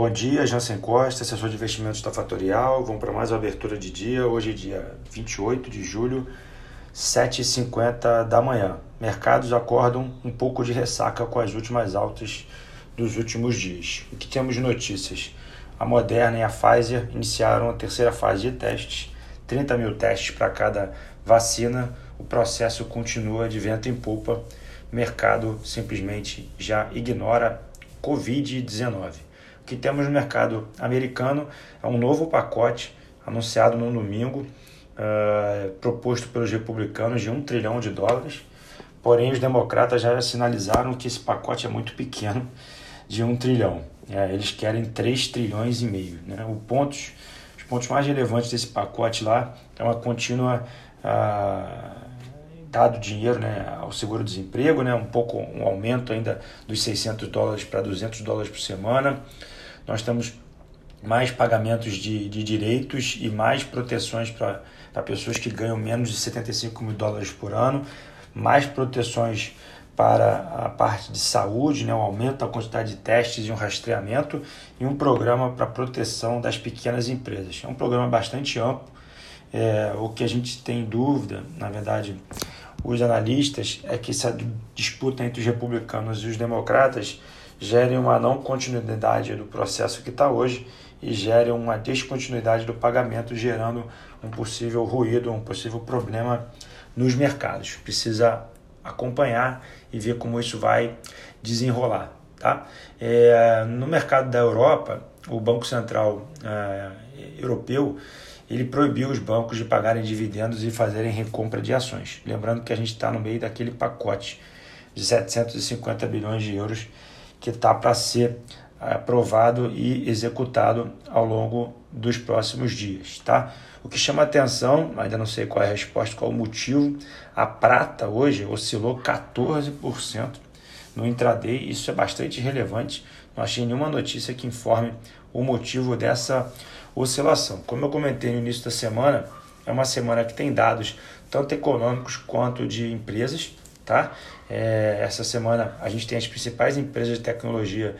Bom dia, Jansen Costa, assessor de investimentos da Fatorial. Vamos para mais uma abertura de dia. Hoje é dia 28 de julho, 7h50 da manhã. Mercados acordam um pouco de ressaca com as últimas altas dos últimos dias. O que temos de notícias? A Moderna e a Pfizer iniciaram a terceira fase de testes, 30 mil testes para cada vacina. O processo continua de vento em polpa. Mercado simplesmente já ignora Covid-19 que temos no mercado americano é um novo pacote anunciado no domingo, uh, proposto pelos republicanos de um trilhão de dólares. Porém, os democratas já sinalizaram que esse pacote é muito pequeno, de um trilhão. É, eles querem 3 trilhões e meio. Né? O pontos, os pontos mais relevantes desse pacote lá é uma contínua uh, dado dinheiro né, ao seguro-desemprego, né, um pouco um aumento ainda dos 600 dólares para 200 dólares por semana nós temos mais pagamentos de, de direitos e mais proteções para pessoas que ganham menos de 75 mil dólares por ano, mais proteções para a parte de saúde, né, um aumento da quantidade de testes e um rastreamento, e um programa para proteção das pequenas empresas. É um programa bastante amplo. É, o que a gente tem dúvida, na verdade, os analistas, é que essa disputa entre os republicanos e os democratas gerem uma não continuidade do processo que está hoje e gerem uma descontinuidade do pagamento, gerando um possível ruído, um possível problema nos mercados. Precisa acompanhar e ver como isso vai desenrolar. Tá? É, no mercado da Europa, o Banco Central é, Europeu ele proibiu os bancos de pagarem dividendos e fazerem recompra de ações. Lembrando que a gente está no meio daquele pacote de 750 bilhões de euros que está para ser aprovado e executado ao longo dos próximos dias, tá? O que chama atenção, ainda não sei qual é a resposta, qual o motivo, a prata hoje oscilou 14% no intraday, isso é bastante relevante. Não achei nenhuma notícia que informe o motivo dessa oscilação. Como eu comentei no início da semana, é uma semana que tem dados tanto econômicos quanto de empresas, tá? É, essa semana a gente tem as principais empresas de tecnologia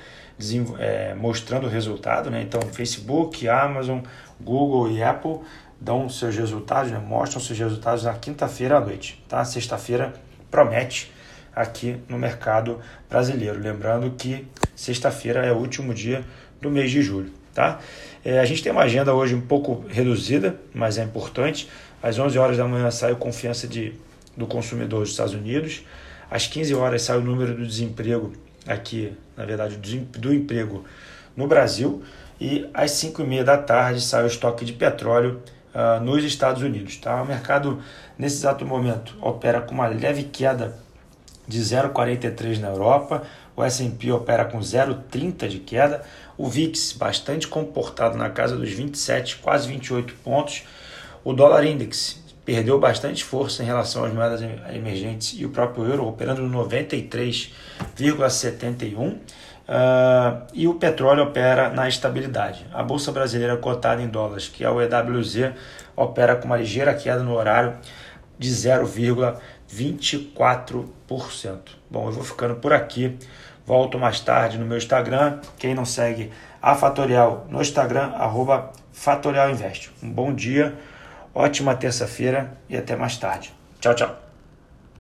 é, mostrando o resultado, né? Então, Facebook, Amazon, Google e Apple dão seus resultados, né? mostram seus resultados na quinta-feira à noite, tá? Sexta-feira promete aqui no mercado brasileiro. Lembrando que sexta-feira é o último dia do mês de julho, tá? É, a gente tem uma agenda hoje um pouco reduzida, mas é importante. Às 11 horas da manhã sai a confiança de do consumidor dos Estados Unidos. Às 15 horas sai o número do desemprego aqui, na verdade, do emprego no Brasil. E às 5 e meia da tarde sai o estoque de petróleo uh, nos Estados Unidos. Tá? O mercado, nesse exato momento, opera com uma leve queda de 0,43 na Europa, o S&P opera com 0,30 de queda, o VIX bastante comportado na casa dos 27, quase 28 pontos, o dólar index perdeu bastante força em relação às moedas emergentes e o próprio euro operando no 93,71 uh, ah, e o petróleo opera na estabilidade. A bolsa brasileira cotada em dólares, que é o EWZ, opera com uma ligeira queda no horário de 0,24%. Bom, eu vou ficando por aqui. Volto mais tarde no meu Instagram. Quem não segue a Fatorial no Instagram, arroba Fatorial Invest. Um bom dia Ótima terça-feira e até mais tarde. Tchau, tchau.